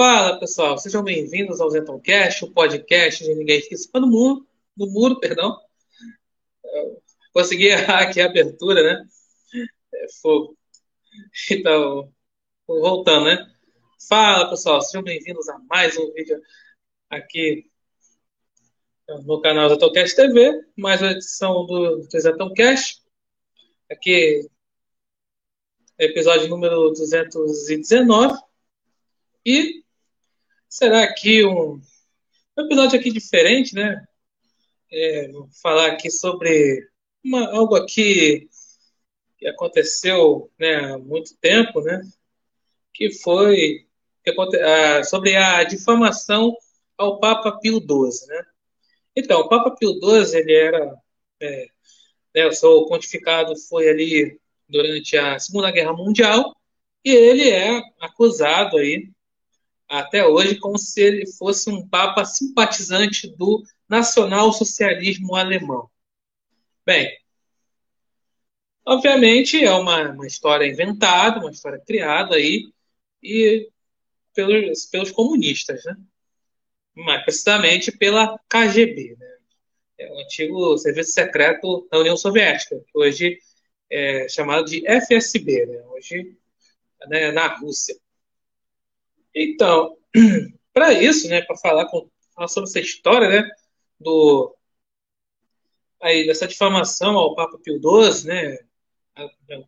Fala pessoal, sejam bem-vindos ao Zetoncast, o podcast de ninguém que no muro, no muro, perdão. Consegui errar aqui a abertura, né? É, fogo. Então, voltando, né? Fala pessoal, sejam bem-vindos a mais um vídeo aqui no canal Zetoncast TV, mais uma edição do, do. Aqui, episódio número 219. E será aqui um, episódio aqui diferente, né? É, vou falar aqui sobre uma, algo aqui que aconteceu né, há muito tempo, né? Que foi que, a, sobre a difamação ao Papa Pio XII, né? Então, o Papa Pio XII, ele era... É, né, o seu pontificado foi ali durante a Segunda Guerra Mundial e ele é acusado aí até hoje como se ele fosse um papa simpatizante do nacional-socialismo alemão. Bem, obviamente é uma, uma história inventada, uma história criada aí e pelos, pelos comunistas, né? Mas precisamente pela KGB, né? É o antigo serviço secreto da União Soviética, hoje é chamado de FSB, né? Hoje né, na Rússia. Então, para isso, né, para falar, falar sobre essa história, né, do aí dessa difamação ao Papa Pio XII, né,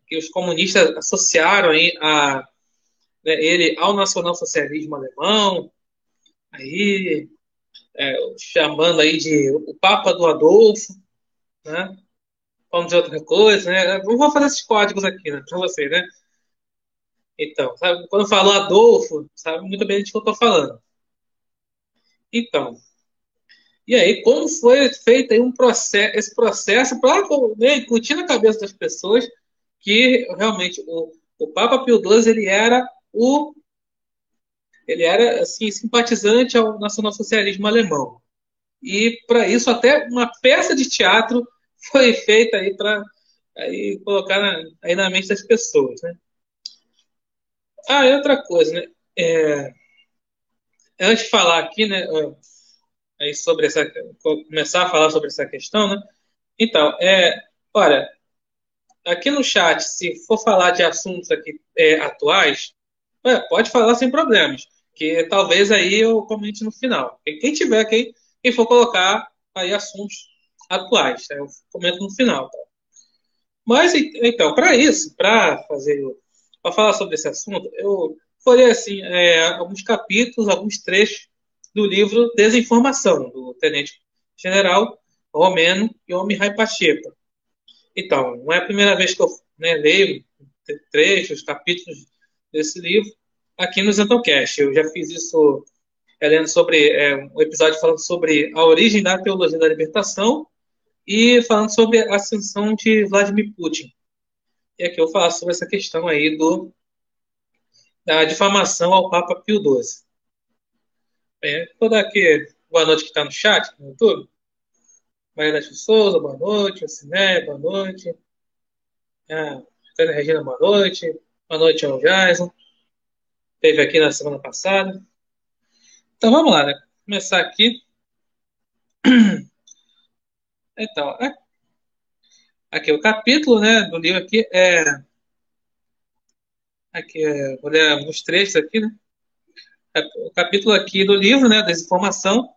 que os comunistas associaram aí a né, ele ao nacionalsocialismo alemão, aí é, chamando aí de o Papa do Adolfo, né, falando de outra coisa, né, não vou fazer esses códigos aqui, né, para você, né, então, sabe, quando eu falo Adolfo, sabe muito bem de que eu estou falando. Então, e aí, como foi feito um processo, esse processo para né, incutir na cabeça das pessoas que realmente o, o Papa Pio XII ele era o ele era assim simpatizante ao nacionalsocialismo alemão. E para isso até uma peça de teatro foi feita aí para aí colocar na, aí na mente das pessoas, né? Ah, e outra coisa, né? É, antes de falar aqui, né, aí sobre essa, começar a falar sobre essa questão, né? Então, é, olha, aqui no chat, se for falar de assuntos aqui é, atuais, é, pode falar sem problemas, que talvez aí eu comente no final. Quem tiver, quem, quem for colocar aí assuntos atuais, tá? eu comento no final. Tá? Mas então, para isso, para fazer para falar sobre esse assunto, eu falei assim, é, alguns capítulos, alguns trechos do livro Desinformação, do Tenente General Romeno e Homem Pacheco. Então, não é a primeira vez que eu né, leio trechos, capítulos desse livro aqui no Zentocast. Eu já fiz isso é, lendo sobre é, um episódio falando sobre a origem da teologia da libertação e falando sobre a ascensão de Vladimir Putin. E aqui eu vou falar sobre essa questão aí do, da difamação ao Papa Pio XII. Bem, vou dar aqui boa noite que está no chat, no YouTube. Maria da Souza, boa noite. Ciné, boa noite. Ah, Regina, boa noite. Boa noite ao Jason. Teve aqui na semana passada. Então vamos lá, né? Começar aqui. Então, Aqui o capítulo, né, do livro aqui é aqui é, vou ler alguns trechos aqui, né? O capítulo aqui do livro, né, desinformação,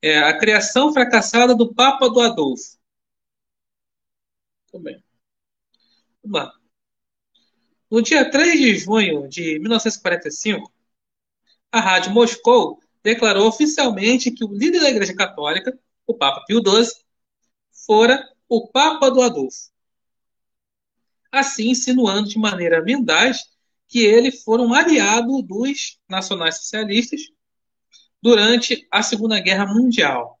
é a criação fracassada do Papa do Adolfo. Muito bem. Vamos lá. No dia 3 de junho de 1945, a Rádio Moscou declarou oficialmente que o líder da Igreja Católica, o Papa Pio XII, fora o Papa do Adolfo. Assim, insinuando de maneira mendaz que ele foi um aliado dos nacionais-socialistas durante a Segunda Guerra Mundial.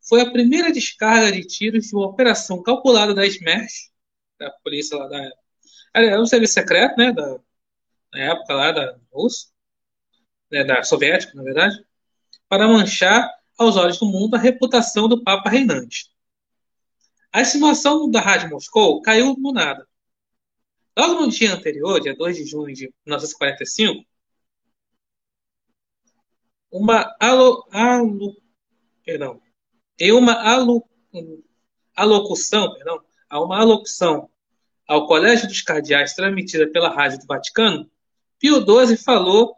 Foi a primeira descarga de tiros de uma operação calculada da SMERS, da polícia lá da era um serviço secreto, né, da, na época lá da Rússia, né, da soviética, na verdade, para manchar aos olhos do mundo a reputação do Papa reinante. A estimação da Rádio Moscou caiu no nada. Logo no dia anterior, dia 2 de junho de 1945, uma alo, alo, perdão, em uma alo, alocução, perdão, a uma alocução ao Colégio dos Cardeais transmitida pela Rádio do Vaticano, Pio XII falou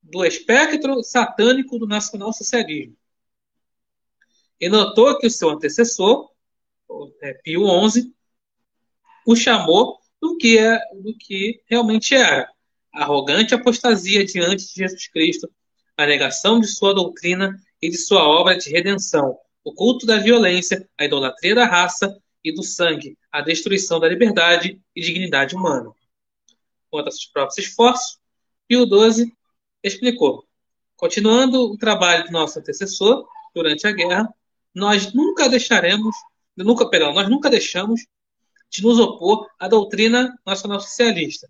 do espectro satânico do nacional-socialismo e notou que o seu antecessor, é, Pio XI, o chamou do que, é, do que realmente era arrogante apostasia diante de Jesus Cristo, a negação de sua doutrina e de sua obra de redenção, o culto da violência, a idolatria da raça e do sangue, a destruição da liberdade e dignidade humana. Quanto a seus próprios esforços, Pio XII explicou: continuando o trabalho do nosso antecessor durante a guerra, nós nunca deixaremos, nunca, perdão, nós nunca deixamos de nos opor à doutrina nacional-socialista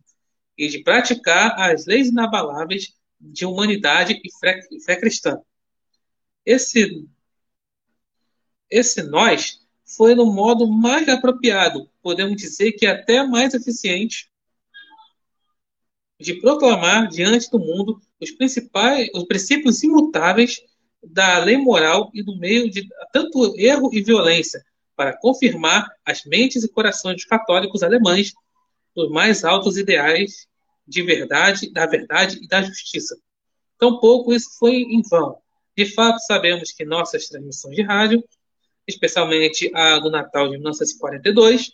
e de praticar as leis inabaláveis de humanidade e fé, fé cristã. Esse, esse nós foi no modo mais apropriado, podemos dizer que até mais eficiente, de proclamar diante do mundo os principais, os princípios imutáveis da lei moral e do meio de tanto erro e violência, para confirmar as mentes e corações dos católicos alemães dos mais altos ideais de verdade, da verdade e da justiça. Tampouco isso foi em vão. De fato, sabemos que nossas transmissões de rádio, especialmente a do Natal de 1942,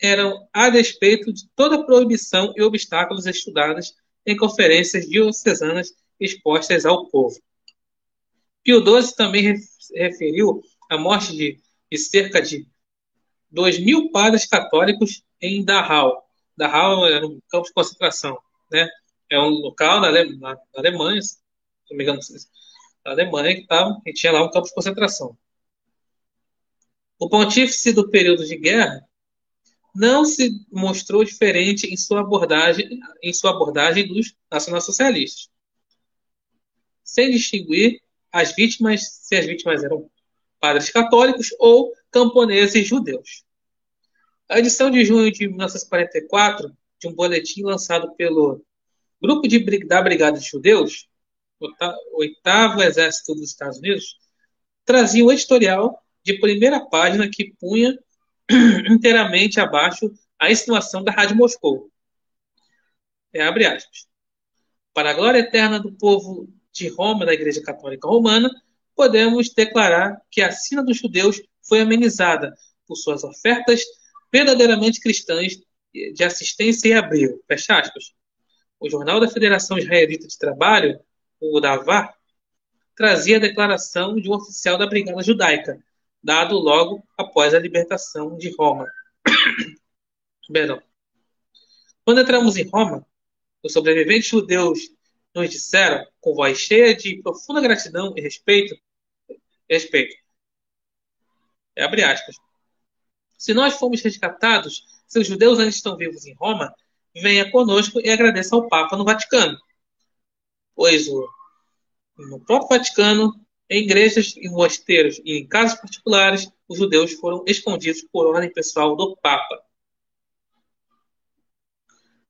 eram a despeito de toda proibição e obstáculos estudados em conferências diocesanas expostas ao povo. Pio XII também referiu a morte de, de cerca de 2 mil padres católicos em Dachau. Dachau era um campo de concentração. Né? É um local na, Ale, na, na Alemanha, se não me engano, na Alemanha, que, tava, que tinha lá um campo de concentração. O pontífice do período de guerra não se mostrou diferente em sua abordagem, em sua abordagem dos nacionalsocialistas, sem distinguir as vítimas, se as vítimas eram padres católicos ou camponeses judeus. A edição de junho de 1944 de um boletim lançado pelo Grupo de, da Brigada de Judeus, oitavo Exército dos Estados Unidos, trazia um editorial de primeira página que punha inteiramente abaixo a insinuação da Rádio Moscou. É, abre aspas. Para a glória eterna do povo de Roma, da Igreja Católica Romana, podemos declarar que a sina dos judeus foi amenizada por suas ofertas verdadeiramente cristãs de assistência e abrigo. Fecha aspas. O Jornal da Federação Israelita de Trabalho, o DAVAR, trazia a declaração de um oficial da Brigada Judaica, dado logo após a libertação de Roma. Perdão. Quando entramos em Roma, os sobreviventes judeus nos disseram, com voz cheia de profunda gratidão e respeito, respeito. É, abre aspas. Se nós fomos resgatados, se os judeus ainda estão vivos em Roma, venha conosco e agradeça ao Papa no Vaticano. Pois o, no próprio Vaticano em igrejas, em mosteiros e em casas particulares, os judeus foram escondidos por ordem pessoal do Papa.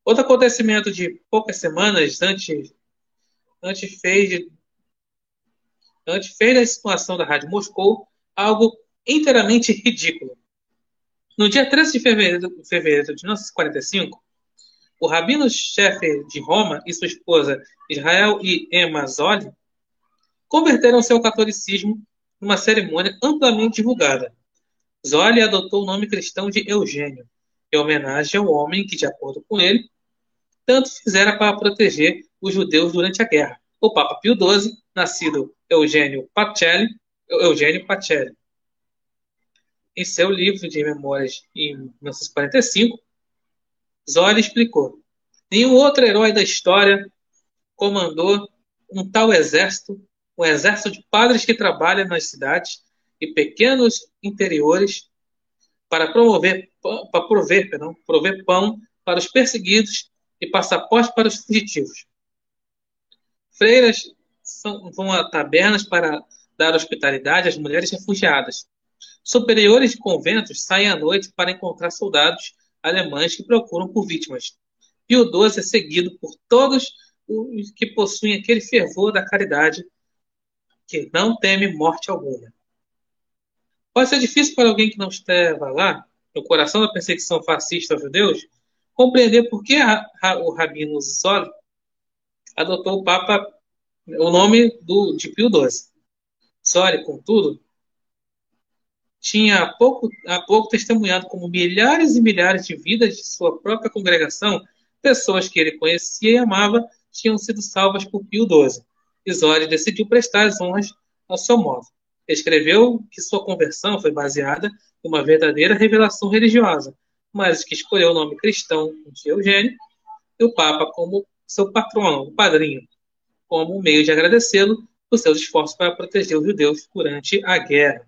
Outro acontecimento de poucas semanas antes, antes fez, antes fez da situação da Rádio Moscou algo inteiramente ridículo. No dia 13 de fevereiro, fevereiro de 1945, o rabino-chefe de Roma e sua esposa Israel e Emma Zoli converteram seu catolicismo numa cerimônia amplamente divulgada. Zoli adotou o nome cristão de Eugênio, em homenagem ao homem que, de acordo com ele, tanto fizera para proteger os judeus durante a guerra. O Papa Pio XII, nascido Eugênio Pacelli, Eugênio Pacelli. Em seu livro de memórias em 1945, Zoli explicou: nenhum outro herói da história comandou um tal exército um exército de padres que trabalham nas cidades e pequenos interiores para promover, para prover, perdão, prover pão para os perseguidos e passaporte para os fugitivos. Freiras são, vão a tabernas para dar hospitalidade às mulheres refugiadas. Superiores de conventos saem à noite para encontrar soldados alemães que procuram por vítimas. Pio XII é seguido por todos os que possuem aquele fervor da caridade que não teme morte alguma. Pode ser difícil para alguém que não estava lá, no coração da perseguição fascista aos judeus, compreender por que o Rabino Zoli adotou o Papa, o nome do, de Pio XII. Zoli, contudo, tinha há pouco, há pouco testemunhado como milhares e milhares de vidas de sua própria congregação, pessoas que ele conhecia e amava, tinham sido salvas por Pio XII. Isório decidiu prestar as honras ao seu modo. Escreveu que sua conversão foi baseada em uma verdadeira revelação religiosa, mas que escolheu o nome cristão de Eugênio e o Papa como seu patrono, o padrinho, como meio de agradecê-lo por seus esforços para proteger os judeus durante a guerra.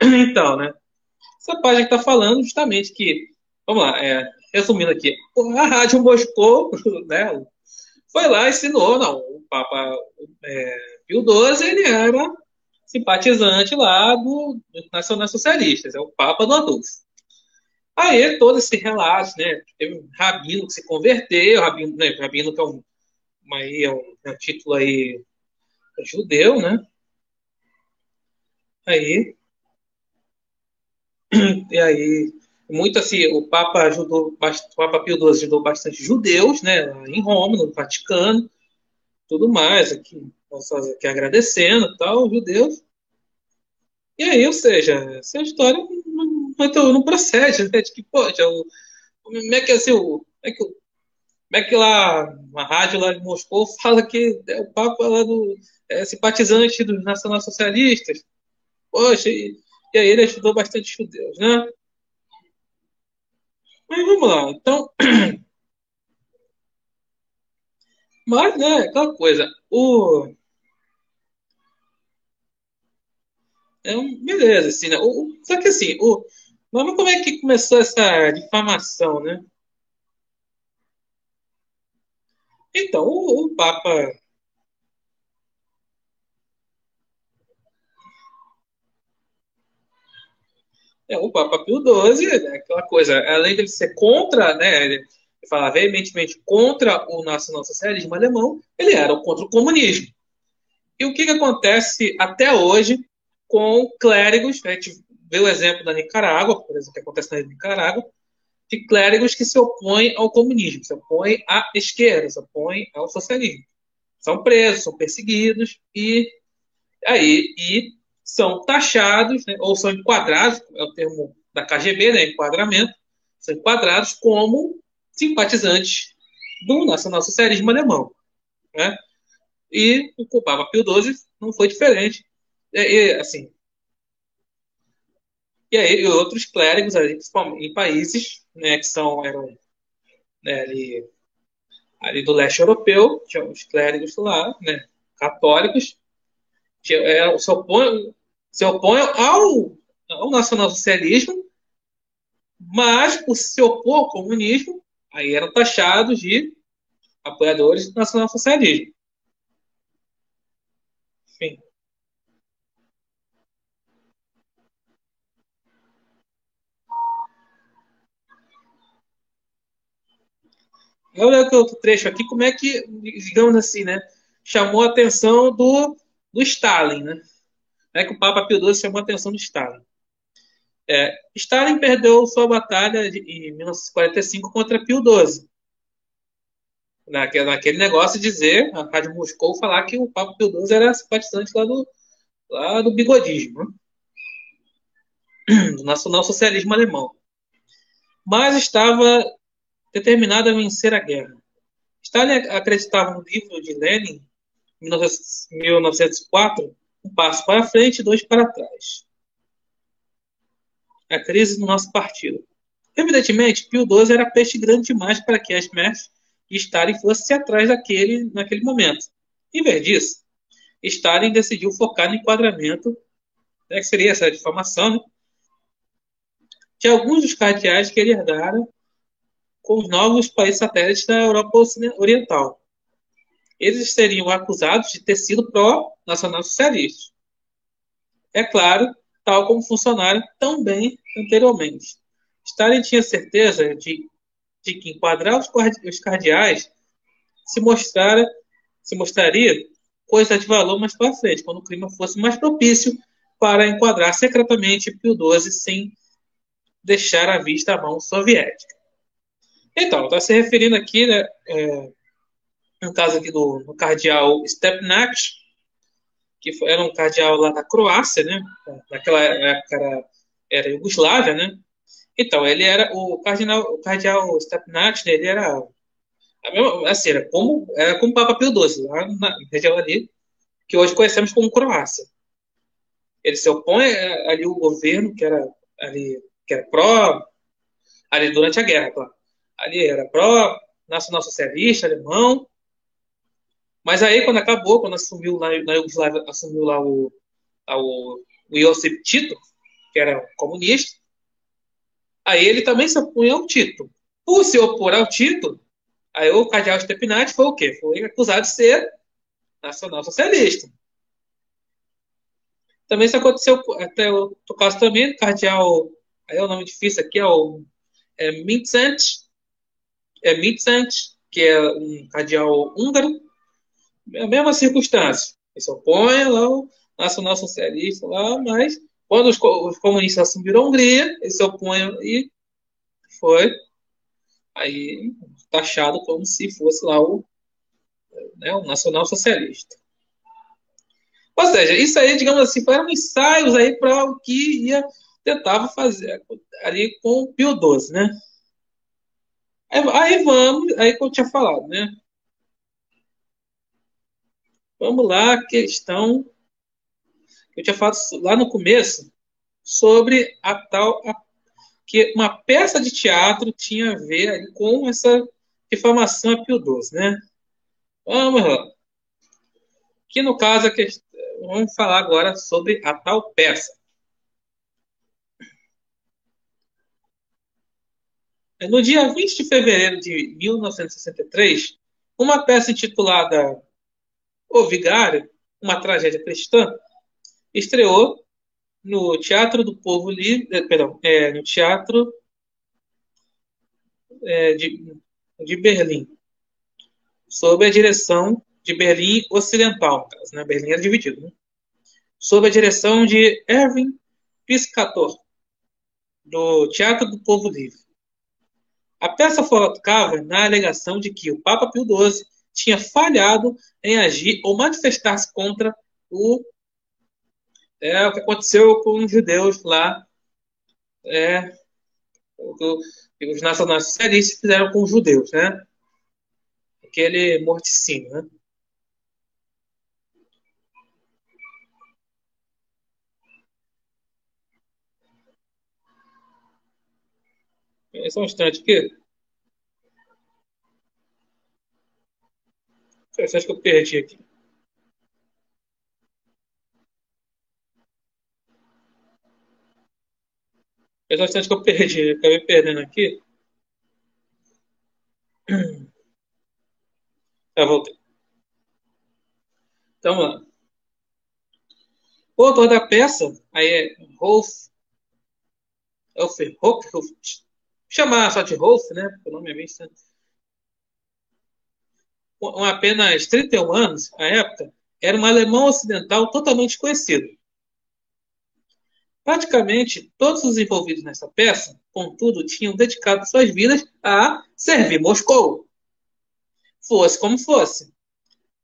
Então, né? Essa página está falando justamente que, vamos lá, é, resumindo aqui, a Rádio Moscou, né, foi lá e ensinou, não, o Papa é, Pio XII, ele era simpatizante lá do, do Nacional Socialistas, é o Papa do Adolfo. Aí, todo esse relato, né, teve um rabino que se converteu, rabino, né, rabino que é um, uma, é um, é um título aí judeu, né, aí, e aí muito assim, o Papa ajudou, o Papa Pio XII ajudou bastante judeus, né, em Roma, no Vaticano, tudo mais, aqui, aqui agradecendo, tal, judeus. E aí, ou seja, essa história não, não, procede, de que, poxa, o, como é que assim, o, como é que, como é que lá, uma rádio lá de Moscou fala que é o Papa lá do, é simpatizante dos nacionalsocialistas, poxa, e, e aí ele ajudou bastante judeus, né? Mas vamos lá. Então. Mas, né, aquela coisa. O. É um, beleza, assim, né? O, só que assim, o, vamos como é que começou essa difamação, né? Então, o, o Papa É, o Papa Pio XII, né, aquela coisa, além de ser contra, né, ele fala veementemente contra o nacionalsocialismo alemão, ele era contra o comunismo. E o que, que acontece até hoje com clérigos, né, vê o exemplo da Nicarágua, por exemplo, que acontece na Nicarágua, de clérigos que se opõem ao comunismo, se opõem à esquerda, se opõem ao socialismo. São presos, são perseguidos e aí e são taxados, né, ou são enquadrados, é o termo da KGB, né, enquadramento, são enquadrados como simpatizantes do nacionalsocialismo alemão. Né? E o Papa Pio XII não foi diferente. E, e, assim, e aí outros clérigos ali, em países né, que são eram né, ali, ali do leste europeu, tinham os clérigos lá, né, católicos, é, se, opõe, se opõe ao, ao nacionalsocialismo, mas por se opor ao comunismo, aí eram taxados de apoiadores do nacionalsocialismo. Enfim. Olha outro trecho aqui, como é que, digamos assim, né, chamou a atenção do do Stalin, né? É que o Papa Pio XII chamou a atenção do Stalin. É, Stalin perdeu sua batalha de, em 1945 contra Pio XII. Naquele, naquele negócio de dizer, a Rádio Moscou falar que o Papa Pio XII era simpatizante lá do, lá do bigodismo, né? do nacional-socialismo alemão. Mas estava determinado a vencer a guerra. Stalin acreditava no livro de Lenin 1904, um passo para frente e dois para trás. A crise do nosso partido. Evidentemente, Pio XII era peixe grande demais para que as MERS e Stalin fossem atrás daquele naquele momento. Em vez disso, Stalin decidiu focar no enquadramento, né, que seria essa difamação, né, de alguns dos cardeais que ele herdara com os novos países satélites da Europa Oriental, eles seriam acusados de ter sido pró-nacional-socialista. É claro, tal como funcionaram tão bem anteriormente. Stalin tinha certeza de, de que enquadrar os, cardeais se mostrar, se mostraria coisa de valor mais para frente, quando o clima fosse mais propício para enquadrar secretamente Pio XII sem deixar à vista a mão soviética. Então, está se referindo aqui, né, é, no caso aqui do, do cardeal Stepnat, que foi, era um cardeal lá da Croácia, né? Naquela época era, era Iugoslávia, né? Então, ele era o cardeal, o cardeal Stepnat, né, ele era assim, era como era como Papa Pio XII, lá na região ali que hoje conhecemos como Croácia. Ele se opõe é, ali o governo que era ali que era pró ali durante a guerra, claro. Ali era pró nacional socialista alemão, mas aí, quando acabou, quando assumiu lá na Yugoslávia, assumiu lá o, o, o Josip Tito, que era comunista, aí ele também se opunha ao Tito. Por se opor ao Tito, aí o cardeal Stepinati foi o quê? Foi acusado de ser nacional socialista. Também isso aconteceu até o caso também do cardeal, aí é o nome difícil aqui, é o é Mincent, é Mincent, que é um cardeal húngaro, é a mesma circunstância. Ele se opõe lá o nacional socialista lá, mas quando os, os comunistas assumiram a Hungria, ele se opõe e foi aí taxado como se fosse lá o, né, o nacional socialista. Ou seja, isso aí, digamos assim, foram ensaios aí para o que ia tentava fazer ali com o Pio XII, né? Aí vamos, aí que eu tinha falado, né? Vamos lá, questão que eu tinha falado lá no começo sobre a tal a, que uma peça de teatro tinha a ver com essa difamação a Pio XII, né? Vamos lá. Que no caso vamos falar agora sobre a tal peça. No dia 20 de fevereiro de 1963, uma peça intitulada o Vigário, uma tragédia cristã, estreou no Teatro do Povo Livre, eh, perdão, é, no Teatro é, de, de Berlim, sob a direção de Berlim Ocidental, né? Berlim era dividido, né? sob a direção de Erwin Piscator, do Teatro do Povo Livre. A peça focava na alegação de que o Papa Pio XII tinha falhado em agir ou manifestar-se contra o, é, o que aconteceu com os judeus lá, é, o que os nacionais socialistas fizeram com os judeus, né? Aquele morticínio, né? Só um instante aqui. Você acha que eu perdi aqui? É bastante que eu perdi, acabei perdendo aqui. Já voltei. Então, vamos lá. O autor da peça aí é Rolf Elfer Hochhoff. Chamar só de Rolf, né? O nome é bem com apenas 31 anos, à época, era um alemão ocidental totalmente conhecido. Praticamente todos os envolvidos nessa peça, contudo, tinham dedicado suas vidas a servir Moscou. Fosse como fosse.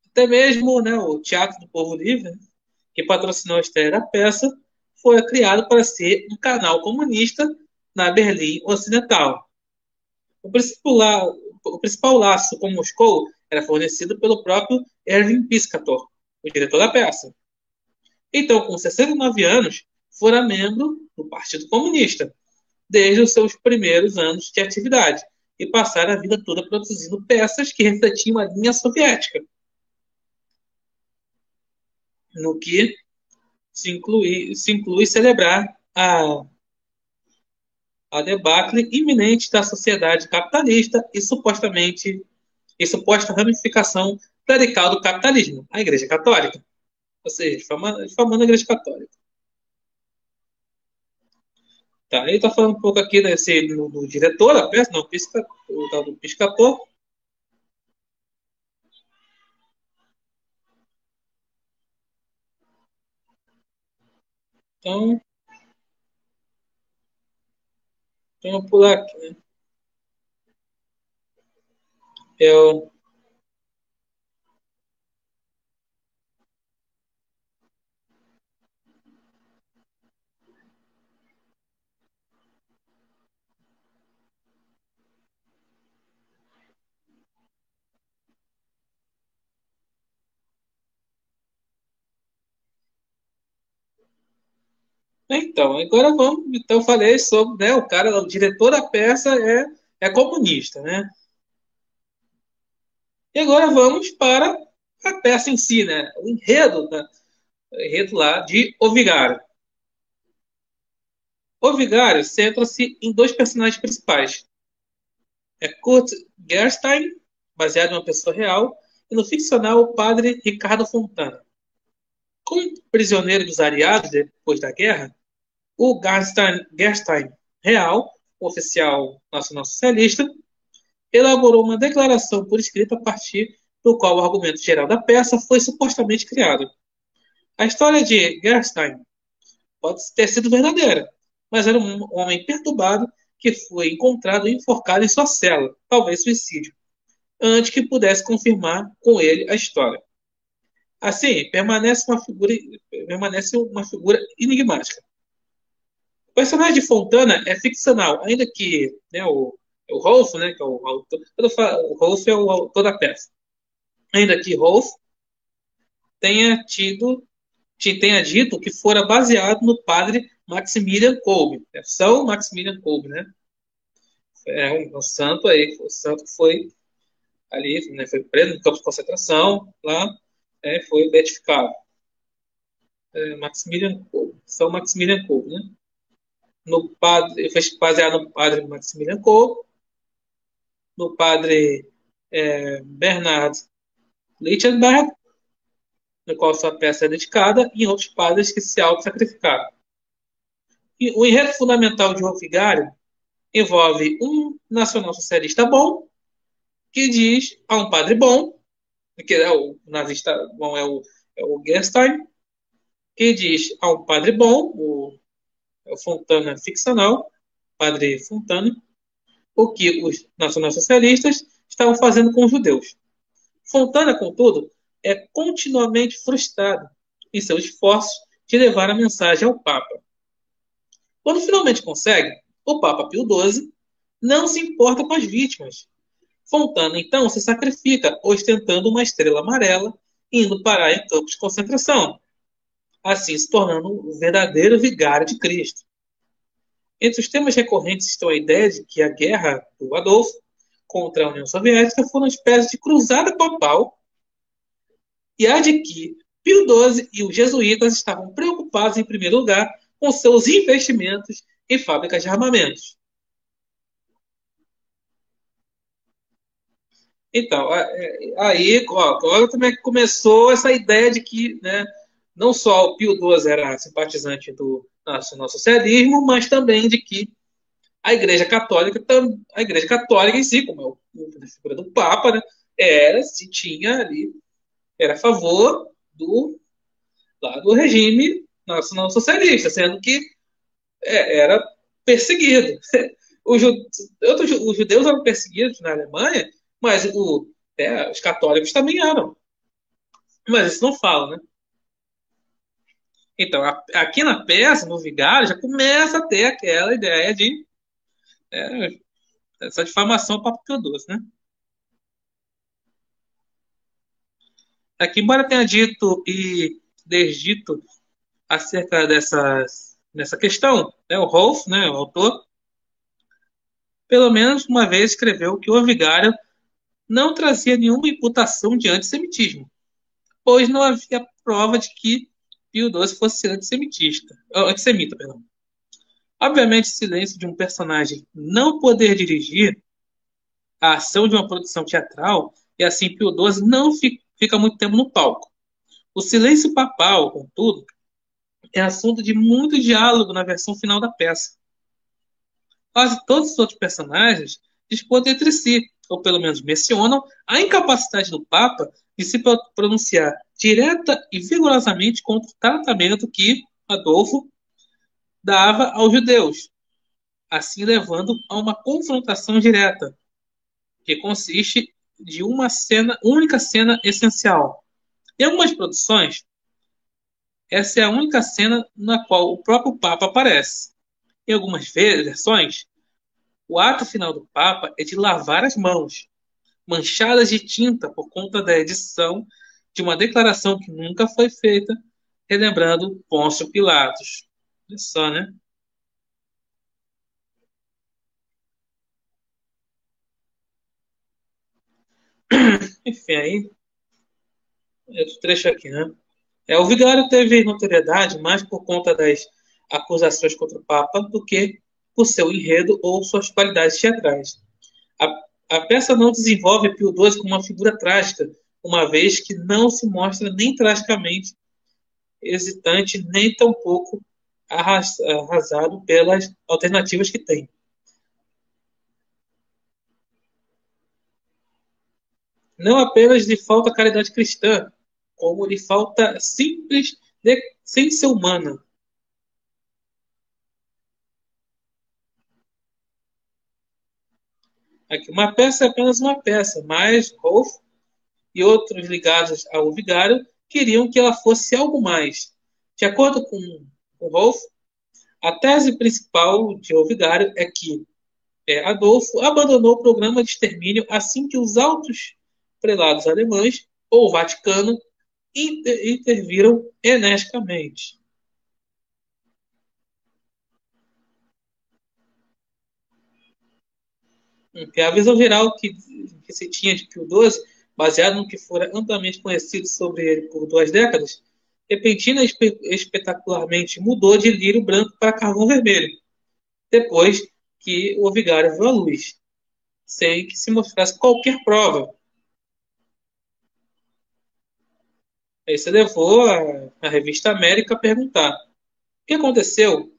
Até mesmo né, o Teatro do Povo Livre, que patrocinou a estreia da peça, foi criado para ser um canal comunista na Berlim Ocidental. O principal, o principal laço com Moscou era fornecido pelo próprio Erwin Piscator, o diretor da peça. Então, com 69 anos, fora membro do Partido Comunista, desde os seus primeiros anos de atividade, e passara a vida toda produzindo peças que refletiam a linha soviética. No que se inclui, se inclui celebrar a, a debacle iminente da sociedade capitalista e supostamente e suposta ramificação clerical do capitalismo, a Igreja Católica. Ou seja, difamando, difamando a Igreja Católica. Tá, ele está falando um pouco aqui desse, do, do diretor da peça, não, pisca, do piscator. Então, vou pular aqui? Eu Então, agora vamos. Então, eu falei sobre né, o cara, o diretor da peça é, é comunista, né? E agora vamos para a peça em si, né? O enredo, né? o enredo lá de O Vigário. O Vigário centra-se em dois personagens principais. É Kurt Gerstein, baseado em uma pessoa real, e no ficcional padre Ricardo Fontana. Como prisioneiro dos aliados depois da guerra, o Gerstein, Gerstein real, oficial nacional socialista, elaborou uma declaração por escrito a partir do qual o argumento geral da peça foi supostamente criado. A história de Gerstein pode ter sido verdadeira, mas era um homem perturbado que foi encontrado enforcado em sua cela, talvez suicídio, antes que pudesse confirmar com ele a história. Assim, permanece uma figura, permanece uma figura enigmática. O personagem de Fontana é ficcional, ainda que né, o, o Rolf, né, que é o autor, o Rolf é o autor da peça. Ainda que Rolf tenha tido tenha dito que fora baseado no padre Maximilian Kolbe, é São Maximilian Kolbe, né? É um, um santo aí, o santo que foi ali, né, foi preso no campo de concentração, lá, é, foi beatificado. É, Maximilian Kolbe, São Maximilian Kolbe, né? No padre, foi baseado no padre Maximilian Kolbe, no padre é, Bernard Lichtenberg, no qual sua peça é dedicada, e outros padres que se auto-sacrificaram. O enredo fundamental de O Vigário envolve um nacional-socialista bom, que diz a um padre bom, que é o nazista bom é o, é o Gerstein, que diz a um padre bom, o, é o Fontana ficcional, padre Fontana, o que os nacionalsocialistas estavam fazendo com os judeus. Fontana, contudo, é continuamente frustrado em seus esforços de levar a mensagem ao Papa. Quando finalmente consegue, o Papa Pio XII não se importa com as vítimas. Fontana, então, se sacrifica ostentando uma estrela amarela, indo parar em campos de concentração, assim se tornando o verdadeiro vigário de Cristo. Entre os temas recorrentes estão a ideia de que a guerra do Adolfo contra a União Soviética foi uma espécie de cruzada papal e a de que Pio XII e os jesuítas estavam preocupados, em primeiro lugar, com seus investimentos em fábricas de armamentos. Então, é, aí, ó, agora também começou essa ideia de que né, não só o Pio XII era simpatizante do nacional-socialismo, mas também de que a Igreja Católica, a Igreja Católica em si, como é a figura do Papa, né, era, se tinha ali era a favor do, lá, do regime nacional-socialista, sendo que é, era perseguido. Os judeus eram perseguidos na Alemanha, mas o, é, os católicos também eram. Mas isso não fala, né? Então, a, aqui na peça, no Vigário, já começa a ter aquela ideia de é, essa difamação para Pio XII, né? Aqui, embora tenha dito e desdito acerca dessas, dessa questão, né, o Rolf, né, o autor, pelo menos uma vez escreveu que o vigário não trazia nenhuma imputação de antissemitismo, pois não havia prova de que Pio XII fosse antissemitista, antissemita. Perdão. Obviamente, o silêncio de um personagem não poder dirigir a ação de uma produção teatral e assim Pio XII não fica fica muito tempo no palco. O silêncio papal, contudo, é assunto de muito diálogo na versão final da peça. Quase todos os outros personagens disputam entre si, ou pelo menos mencionam, a incapacidade do Papa de se pronunciar direta e vigorosamente contra o tratamento que Adolfo dava aos judeus, assim levando a uma confrontação direta, que consiste de uma cena, única cena essencial. Em algumas produções, essa é a única cena na qual o próprio Papa aparece. Em algumas versões, o ato final do Papa é de lavar as mãos, manchadas de tinta por conta da edição de uma declaração que nunca foi feita, relembrando Pôncio Pilatos. Olha só, né? Enfim, aí. Outro trecho aqui, né? É, o vigário teve notoriedade mais por conta das acusações contra o Papa do que por seu enredo ou suas qualidades teatrais. A, peça não desenvolve Pio XII como uma figura trágica, uma vez que não se mostra nem tragicamente hesitante, nem tampouco arrasado pelas alternativas que tem. Não apenas lhe falta caridade cristã, como lhe falta simples decência humana. Aqui, uma peça é apenas uma peça, mas Rolf e outros ligados ao vigário queriam que ela fosse algo mais. De acordo com, Rolf, a tese principal de O Vigário é que é, Adolfo abandonou o programa de extermínio assim que os altos prelados alemães ou o Vaticano inter interviram energicamente. A visão geral que, que se tinha de Pio XII, baseado no que fora amplamente conhecido sobre ele por duas décadas, repentina e espetacularmente mudou de lírio branco para carvão vermelho, depois que o vigário viu a luz, sem que se mostrasse qualquer prova. Isso levou a, a revista América a perguntar: o que aconteceu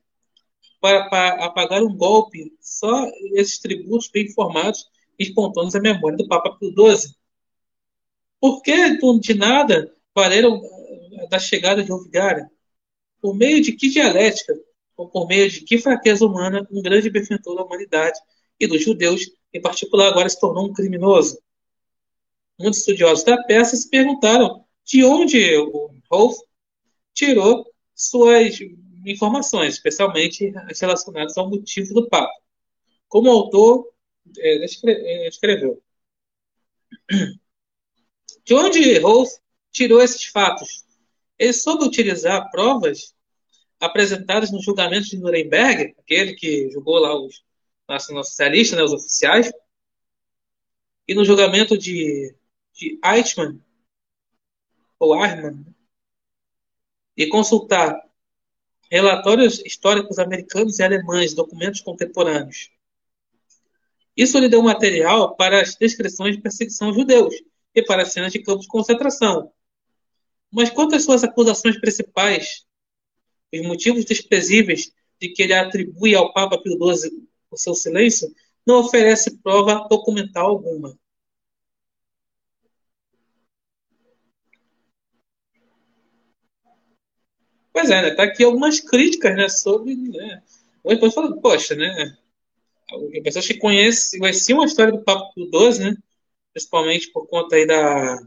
para, apagar um golpe só esses tributos bem informados e espontâneos à memória do Papa Pio XII? Por que de nada valeram da chegada de Ovigária? Por meio de que dialética, ou por meio de que fraqueza humana, um grande benfeitor da humanidade e dos judeus, em particular, agora se tornou um criminoso? Muitos estudiosos da peça se perguntaram de onde o Rolf tirou suas informações, especialmente relacionadas ao motivo do Papa. Como o autor é, é escreveu. De onde Rolf tirou esses fatos? Ele soube utilizar provas apresentadas no julgamento de Nuremberg, aquele que julgou lá os nacionalistas, né, os oficiais, e no julgamento de, de Eichmann, ou Eichmann, e consultar relatórios históricos americanos e alemães, documentos contemporâneos. Isso lhe deu material para as descrições de perseguição aos judeus e para cenas de campos de concentração, mas quanto às suas acusações principais, os motivos desprezíveis de que ele atribui ao Papa Pio XII o seu silêncio, não oferece prova documental alguma. Pois é, né? Tá aqui algumas críticas, né, sobre, né? Ou depois falando, poxa, né? Pessoas que conhecem, conheciam a história do Papa Pio XII, né? Principalmente por conta aí da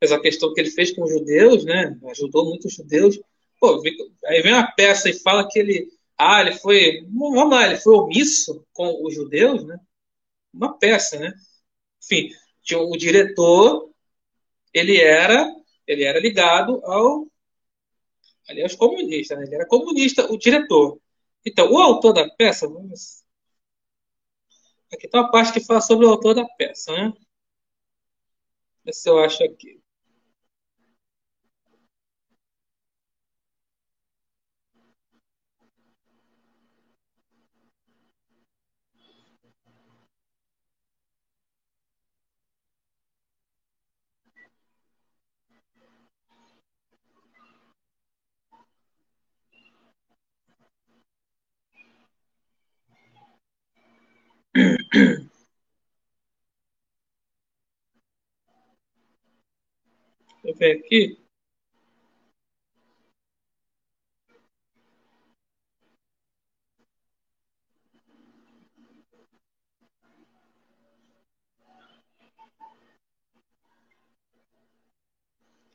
essa questão que ele fez com os judeus, né? Ajudou muitos judeus. Pô, aí vem uma peça e fala que ele, ah, ele foi, vamos lá, ele foi omisso com os judeus, né? Uma peça, né? Enfim, o diretor, ele era, ele era ligado ao, ali aos comunistas, né? Ele era comunista, o diretor. Então, o autor da peça, vamos Aqui está a parte que fala sobre o autor da peça, né? Ver se eu acho aqui. Deixa eu ver aqui.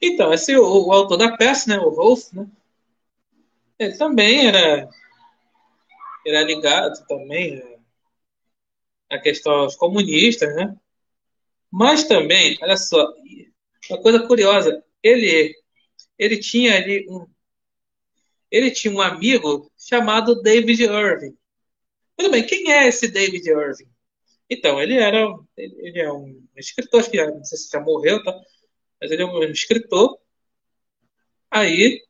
Então, esse o, o, autor da peça, né, o Rolf, né, ele também era, era ligado também né, à questão aos comunistas, né? Mas também, olha só, uma coisa curiosa, ele ele tinha ali um ele tinha um amigo chamado David Irving. Tudo bem, quem é esse David Irving? Então, ele era ele é um escritor, que não sei se já morreu, tá? mas ele é um escritor. Aí,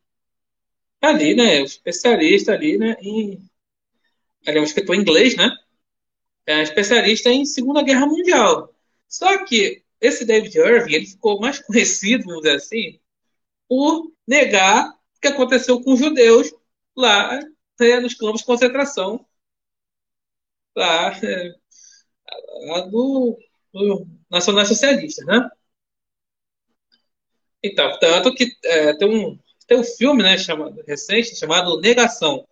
ali, né, especialista ali, né, em, ele é um escritor inglês, né, é especialista em Segunda Guerra Mundial. Só que esse David Irving, ele ficou mais conhecido, vamos dizer assim, por negar o que aconteceu com os judeus lá né, nos campos de concentração lá, é, lá do, do Nacional Socialista, né? Então, tanto que é, tem, um, tem um filme né, chamado, recente chamado Negação,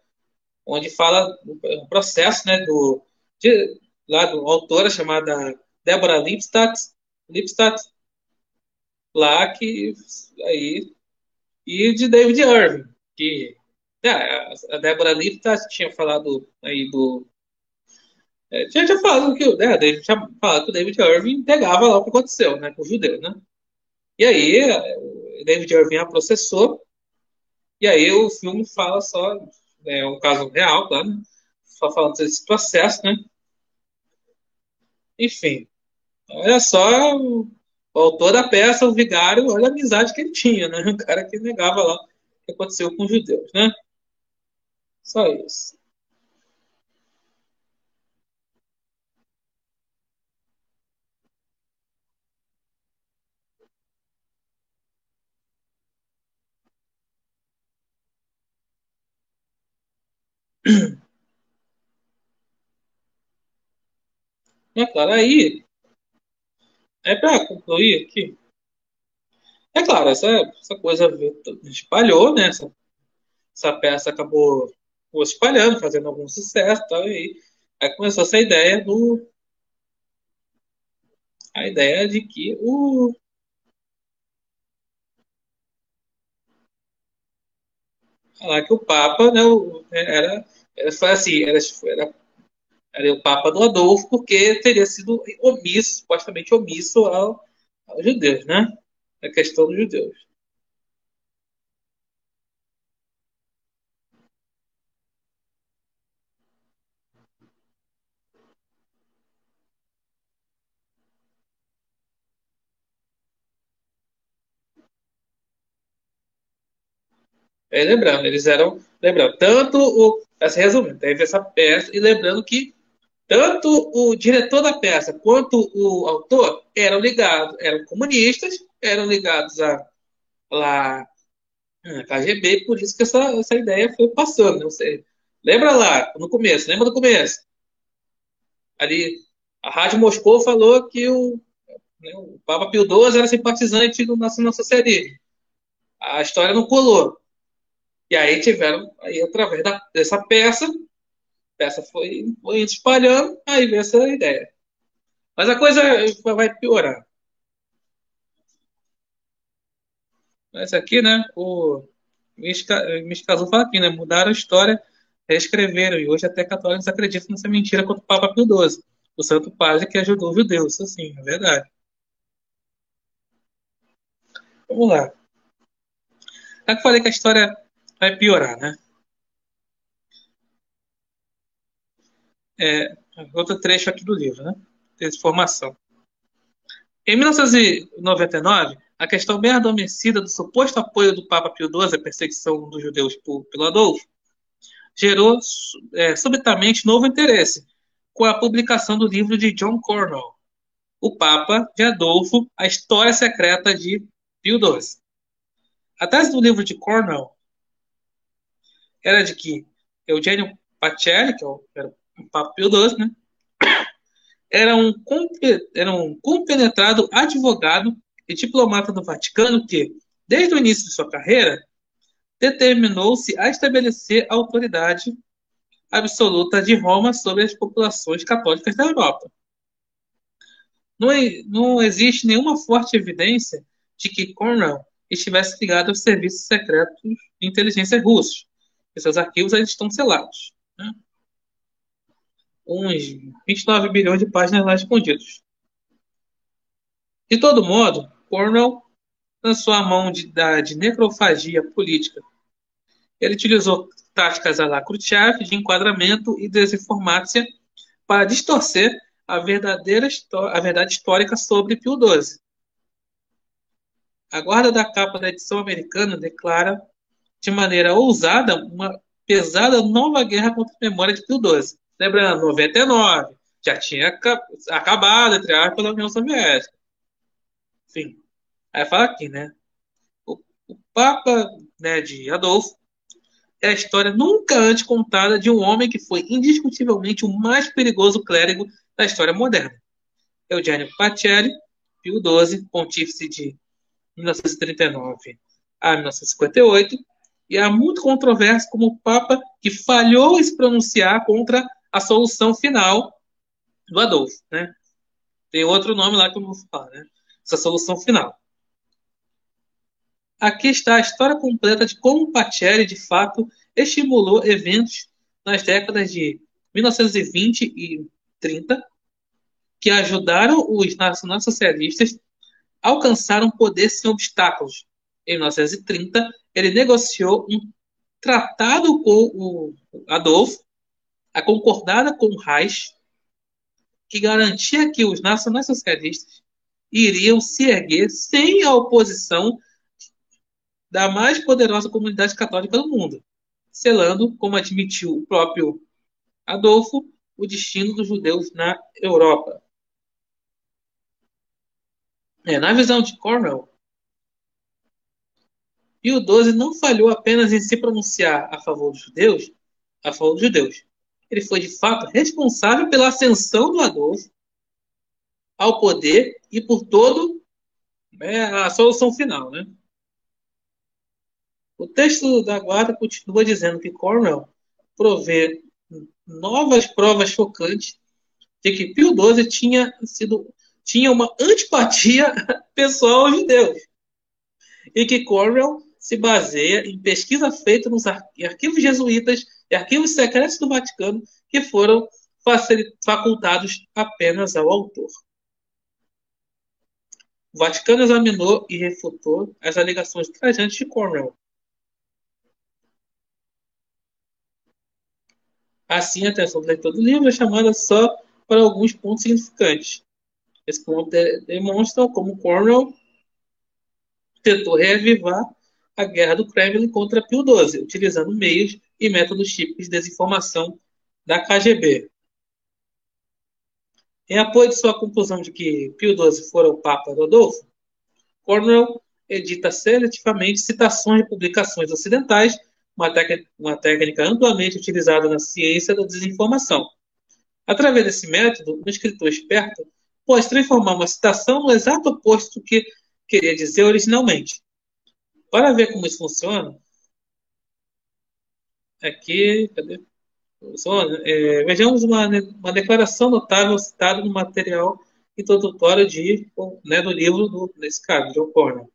onde fala do processo né, do, de, lá do autora chamada Deborah Lipstadt, Lipstadt lá que aí e de David Irving, que é, a Deborah Lipstadt tinha falado aí do é, tinha, tinha falado que né, David tinha falado que o David Irving pegava lá o que aconteceu, né, com os judeus, né? E aí, o David Irving a processou, e aí o filme fala só, é um caso real, claro, né? só falando desse processo, né? Enfim, olha só o, o autor da peça, o vigário, olha a amizade que ele tinha, né? O cara que negava lá o que aconteceu com os judeus, né? Só isso. É claro, aí, é para concluir aqui, é claro, essa, essa coisa espalhou, né? Essa, essa peça acabou espalhando, fazendo algum sucesso tal, e aí, começou essa ideia do. A ideia de que o. Falar que o Papa né, era, era, foi assim, era, era era o Papa do Adolfo, porque teria sido omisso, supostamente omisso ao, aos judeus, né? A questão dos judeus. É, lembrando, eles eram. Lembrando, tanto o. Assim, resumindo, teve essa peça, e lembrando que tanto o diretor da peça quanto o autor eram ligados, eram comunistas, eram ligados a lá KGB, por isso que essa, essa ideia foi passando. Não sei. Lembra lá, no começo, lembra do começo? Ali, a Rádio Moscou falou que o, né, o Papa Pio XII era simpatizante do Nacional Socialismo. A história não colou. E aí tiveram, aí, através da, dessa peça, peça foi, foi espalhando, aí veio essa ideia. Mas a coisa vai piorar. Mas aqui, né, o Mishkazu fala aqui, né, mudaram a história, reescreveram, e hoje até católicos acreditam nessa mentira contra o Papa Pio XII, o santo padre que ajudou os judeus, isso sim, é verdade. Vamos lá. Já que eu falei que a história vai piorar, né? É, outro trecho aqui do livro, né? Desinformação. Em 1999, a questão bem adormecida do suposto apoio do Papa Pio XII à perseguição dos judeus por, pelo Adolfo gerou é, subitamente novo interesse com a publicação do livro de John Cornwell, O Papa de Adolfo, a História Secreta de Pio XII. A tese do livro de Cornwell era de que Eugênio Pacelli, que é era o Papa Pio XII, né, era um, era um compenetrado advogado e diplomata do Vaticano que, desde o início de sua carreira, determinou-se a estabelecer a autoridade absoluta de Roma sobre as populações católicas da Europa. Não, não existe nenhuma forte evidência de que Cornwell estivesse ligado aos serviços secretos de inteligência russos. E seus arquivos ainda estão selados. Né? Uns 29 bilhões de páginas lá escondidos. De todo modo, Cornwell lançou a mão de, da, de necrofagia política. Ele utilizou táticas a la Khrushchev de enquadramento e desinformácia para distorcer a verdadeira a verdade histórica sobre Pio XII. A guarda da capa da edição americana declara de maneira ousada uma pesada nova guerra contra a memória de Pio XII. Lembrando, 99, já tinha acabado, entre aspas, a União Soviética. Enfim, aí fala aqui, né? O, o Papa né, de Adolfo é a história nunca antes contada de um homem que foi indiscutivelmente o mais perigoso clérigo da história moderna. Eugênio Pacelli, Pio XII, pontífice de 1939 a 1958, e há muito controverso como o Papa que falhou em se pronunciar contra a solução final do Adolfo. Né? Tem outro nome lá que eu não vou falar, né? essa solução final. Aqui está a história completa de como Pacelli, de fato, estimulou eventos nas décadas de 1920 e 30 que ajudaram os nacionalsocialistas a alcançar um poder sem obstáculos. Em 1930, ele negociou um tratado com o Adolfo, a concordada com o Reich, que garantia que os nacionalsocialistas iriam se erguer sem a oposição da mais poderosa comunidade católica do mundo, selando, como admitiu o próprio Adolfo, o destino dos judeus na Europa. É, na visão de Cornell, Pio XII não falhou apenas em se pronunciar a favor dos judeus, a favor dos judeus. Ele foi de fato responsável pela ascensão do Adolfo ao poder e por todo é, a solução final, né? O texto da guarda continua dizendo que Cornwell provê novas provas chocantes de que Pio XII tinha sido tinha uma antipatia pessoal aos judeus e que Cornwell se baseia em pesquisa feita nos arquivos jesuítas e arquivos secretos do Vaticano que foram facultados apenas ao autor. O Vaticano examinou e refutou as alegações trajantes de Cornwell, Assim, a atenção do leitor do livro é chamada só para alguns pontos significantes. Esse ponto demonstra como Cornwell tentou reavivar a guerra do Kremlin contra Pio XII, utilizando meios e métodos típicos de desinformação da KGB. Em apoio de sua conclusão de que Pio XII fora o Papa Rodolfo, Cornwell edita seletivamente citações de publicações ocidentais uma, uma técnica amplamente utilizada na ciência da desinformação. Através desse método, um escritor esperto pode transformar uma citação no exato oposto do que queria dizer originalmente. Para ver como isso funciona, aqui, cadê? É, vejamos uma, uma declaração notável citada no material introdutório de, né, do livro do, desse cara, John Cornell.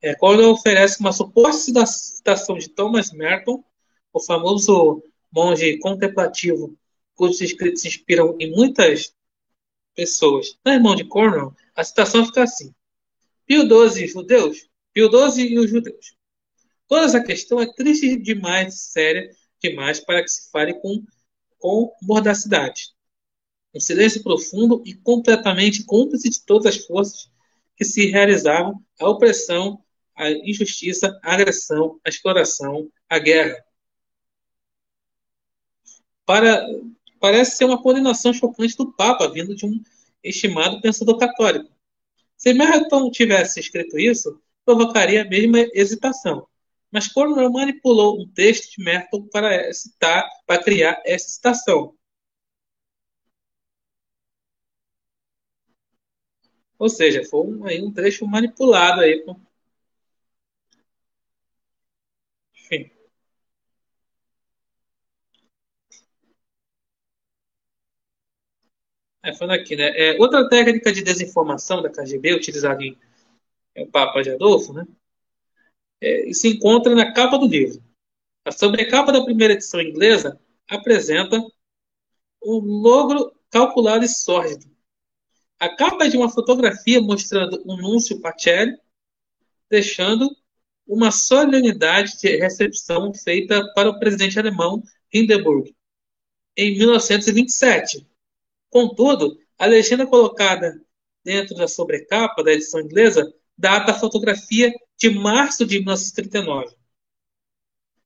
É, oferece uma suposta citação de Thomas Merton, o famoso monge contemplativo, cujos escritos se inspiram em muitas pessoas. Na Irmão de Cornwell, a citação fica assim: Pio XII judeus, Pio XII e os judeus. Toda essa questão é triste demais, séria demais para que se fale com, com mordacidade. Um silêncio profundo e completamente cúmplice de todas as forças que se realizavam a opressão a injustiça, a agressão, a exploração, a guerra. Para, parece ser uma condenação chocante do Papa, vindo de um estimado pensador católico. Se Merton tivesse escrito isso, provocaria a mesma hesitação. Mas Cornwell manipulou um texto de Merton para citar, para criar essa citação. Ou seja, foi um, aí, um trecho manipulado aí Enfim. É, falando aqui, né? É, outra técnica de desinformação da KGB, utilizada em é o Papa de Adolfo, né? É, e se encontra na capa do livro. A sobrecapa da primeira edição inglesa apresenta um logro calculado e sórdido. A capa é de uma fotografia mostrando o Núncio Pacelli deixando uma solenidade de recepção feita para o presidente alemão Hindenburg em 1927. Contudo, a legenda colocada dentro da sobrecapa da edição inglesa data a fotografia de março de 1939.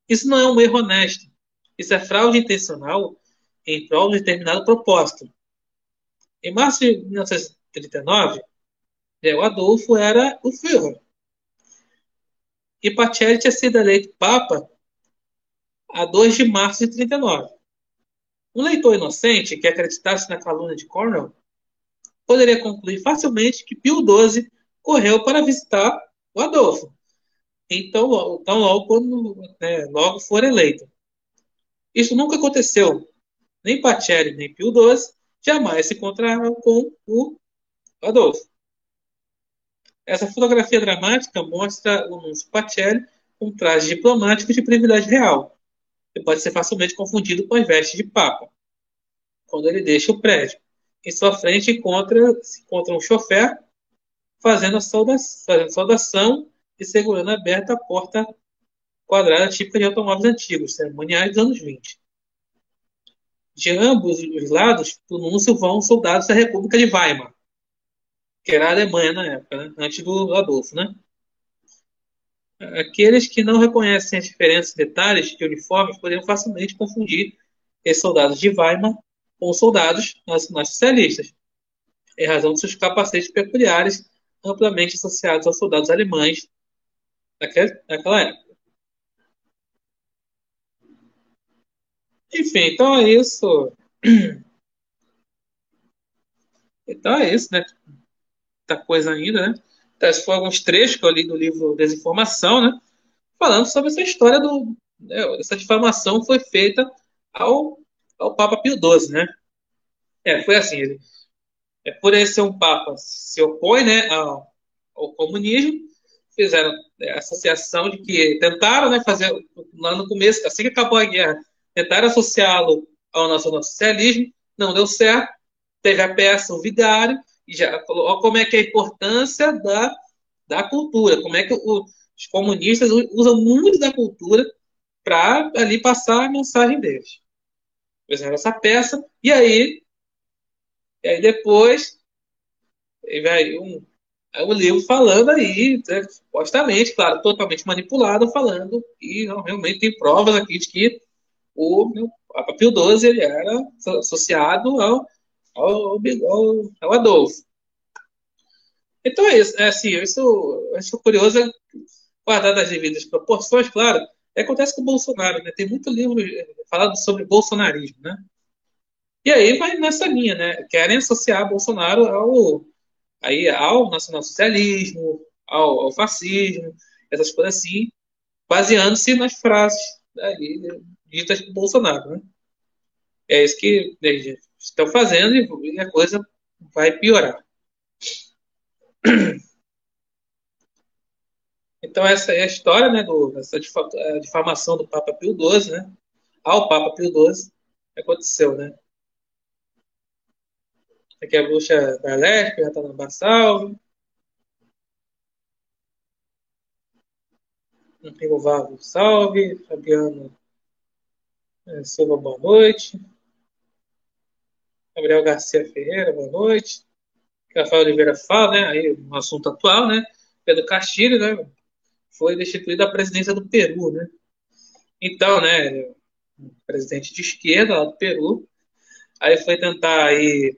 Isso não é um erro honesto. Isso é fraude intencional em prol de determinado propósito. Em março de 1939, o Adolfo era o Führer. E Pacelli tinha sido eleito Papa a 2 de março de 39. Um leitor inocente que acreditasse na calúnia de Cornell poderia concluir facilmente que Pio XII correu para visitar o Adolfo. Então, então logo, quando, né, logo for eleito. Isso nunca aconteceu. Nem Pacelli, nem Pio XII jamais se encontraram com o Adolfo. Essa fotografia dramática mostra o Núncio Pacelli com um traje diplomático de privilégio real e pode ser facilmente confundido com as vestes de papa, quando ele deixa o prédio. Em sua frente encontra, se encontra um chofer fazendo, saudação, fazendo saudação e segurando aberta a porta quadrada típica de automóveis antigos, cerimoniais dos anos 20. De ambos os lados do núncio vão soldados da República de Weimar, que era a Alemanha na época, né? antes do Adolfo, né? Aqueles que não reconhecem as diferenças e detalhes de uniformes poderiam facilmente confundir esses soldados de Weimar com soldados nacionais socialistas, em razão de seus capacetes peculiares amplamente associados aos soldados alemães naquela época. Enfim, então é isso. Então é isso, né? Muita coisa ainda, né? Então, esses foram alguns trechos que eu li do livro Desinformação, né? Falando sobre essa história do. Né, essa difamação foi feita ao, ao Papa Pio XII, né? É, foi assim. Ele, é, por ele ser um Papa, se opõe né, ao, ao comunismo, fizeram a associação de que tentaram né, fazer lá no começo, assim que acabou a guerra, tentaram associá-lo ao nacionalsocialismo, não deu certo. Teve a peça O Vigário, e já falou como é que é a importância da, da cultura, como é que o, os comunistas usam muito da cultura para ali passar a mensagem deles. Fizeram essa peça, e aí, e aí depois, aí um, o livro falando aí, né, supostamente, claro, totalmente manipulado, falando, e não, realmente tem provas aqui de que o Papa Pio XII ele era associado ao ao, ao, ao Adolfo. Então é isso, é assim, isso acho curioso, guardado as devidas proporções, claro, acontece com o Bolsonaro, né? Tem muito livro é, falado sobre bolsonarismo, né? E aí vai nessa linha, né? Querem associar Bolsonaro ao, aí, ao nacionalsocialismo, ao, ao fascismo, essas coisas assim, baseando-se nas frases aí, ditas por Bolsonaro, né? É isso que estão fazendo e a coisa vai piorar. Então essa é a história, né, do, dessa difamação do Papa Pio XII, né, ao Papa Pio XII, aconteceu, né. Aqui é a bruxa da Leste, já está no Bassalve. Renovável, salve. Fabiano é, Silva, boa noite. Gabriel Garcia Ferreira, boa noite. Rafael Oliveira fala, né? Aí, um assunto atual, né? Pedro Castilho, né? Foi destituído da presidência do Peru, né? Então, né? Presidente de esquerda lá do Peru. Aí foi tentar aí,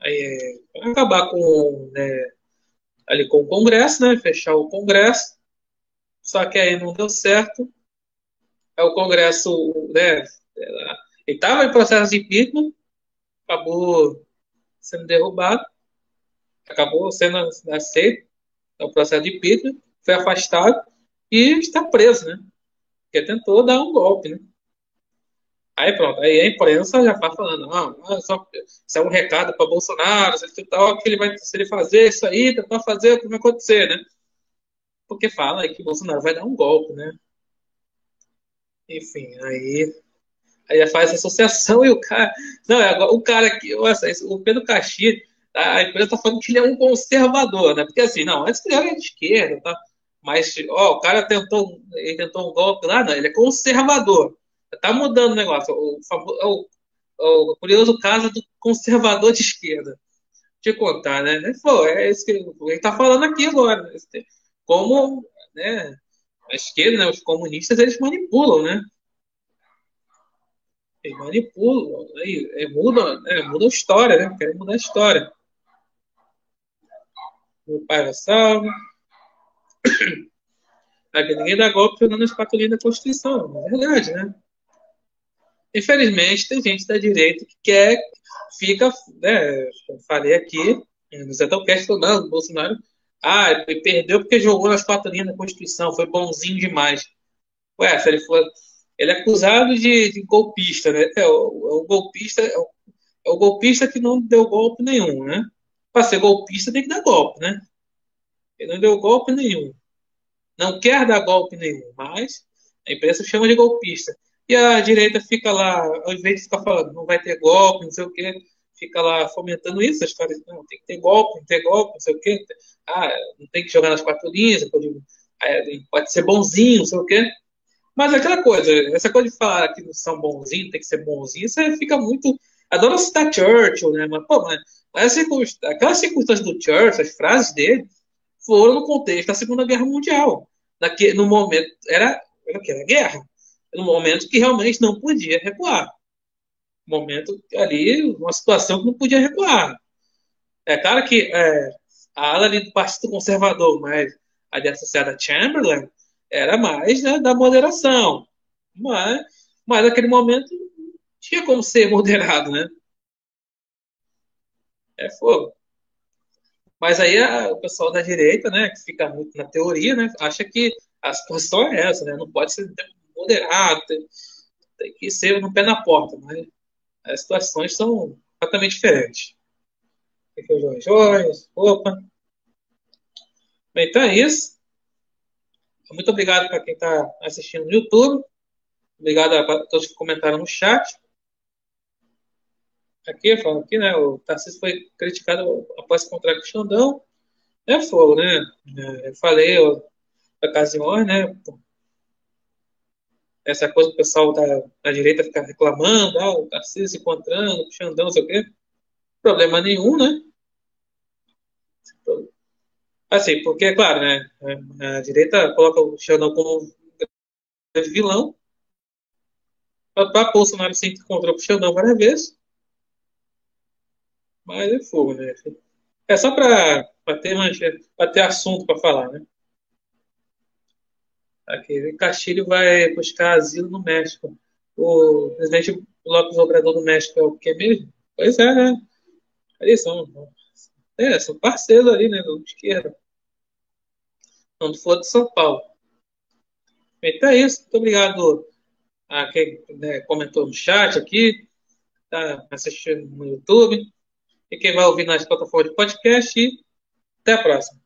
aí acabar com, né, ali com o Congresso, né? Fechar o Congresso. Só que aí não deu certo. Aí o Congresso, né? Ele estava em processo de impeachment, acabou sendo derrubado, acabou sendo aceito no é processo de impeachment, foi afastado e está preso, né? Porque tentou dar um golpe, né? Aí pronto, aí a imprensa já está falando, não, ah, só, isso é um recado para Bolsonaro, se ele, tal, que ele vai, se ele fazer isso aí, tentar fazer, o que vai acontecer, né? porque fala que Bolsonaro vai dar um golpe, né? Enfim, aí aí faz associação e o cara. Não, é o cara aqui, o Pedro Caxi, a empresa tá falando que ele é um conservador, né? Porque assim, não, antes ele era de esquerda, tá? Mas, ó, o cara tentou, ele tentou um golpe lá, não, ele é conservador. Tá mudando o negócio. O, o, o, o curioso caso do conservador de esquerda. Te contar, né? Pô, é isso que ele tá falando aqui agora. Né? Como, né? A esquerda, né, os comunistas, eles manipulam, né? Eles manipulam, aí, mudam, né, mudam a história, né? Querem mudar a história. Meu pai vai salvo. Ninguém dá golpe as patrulhinhas da Constituição. É verdade, né? Infelizmente, tem gente da direita que quer, fica, né? Falei aqui, no Zettelcast, não, o Bolsonaro ah, ele perdeu porque jogou nas quatro linhas da Constituição, foi bonzinho demais. Ué, se ele for. Ele é acusado de, de golpista, né? É o, é o golpista, é o, é o, golpista que não deu golpe nenhum, né? Para ser golpista tem que dar golpe, né? Ele não deu golpe nenhum. Não quer dar golpe nenhum, mas a imprensa chama de golpista. E a direita fica lá, ao invés de ficar falando, não vai ter golpe, não sei o quê, fica lá fomentando isso, a história, não, tem que ter golpe, que ter golpe, não sei o quê. Ah, não tem que jogar nas quatro linhas, pode, pode ser bonzinho, não sei o quê. Mas aquela coisa, essa coisa de falar que não são bonzinhos, tem que ser bonzinho, isso fica muito. Adoro citar Churchill, né? Mas, pô, mas, aquelas circunstâncias do Churchill, as frases dele, foram no contexto da Segunda Guerra Mundial. Naquele, no momento, era, era o que? Era guerra. No momento que realmente não podia recuar momento ali, uma situação que não podia recuar. É claro que é, a ala ali do Partido Conservador, mas ali associada a Chamberlain, era mais né, da moderação. Mas, mas naquele momento tinha como ser moderado, né? É fogo. Mas aí a, o pessoal da direita, né, que fica muito na teoria, né, acha que a situação é essa, né? Não pode ser moderado, tem, tem que ser no pé na porta. Mas as situações são completamente diferentes. Aqui o João opa. Bem, então é isso. Muito obrigado para quem está assistindo no YouTube. Obrigado a todos que comentaram no chat. Aqui, falando aqui, né? O Tarcísio foi criticado após encontrar com o Xandão. É fogo, né? É, eu falei, ocasiões, né? Essa coisa do pessoal da, da direita ficar reclamando, ah, o Tarcísio se encontrando, o Xandão, não sei o quê. Problema nenhum, né? Assim, porque, claro, né? A direita coloca o Xandão como vilão. Para Bolsonaro se encontrou com o Xandão várias vezes. Mas é fogo, né? É só para ter, ter assunto para falar, né? Aquele Castilho vai buscar asilo no México. O presidente Lopes Obrador do México é o que mesmo? Pois é, né? Eles são, é, são parceiros ali, né? Do esquerda. Não for de São Paulo. Então é isso. Muito obrigado a quem né, comentou no chat aqui, tá assistindo no YouTube, e quem vai ouvir nas plataformas de podcast. E até a próxima.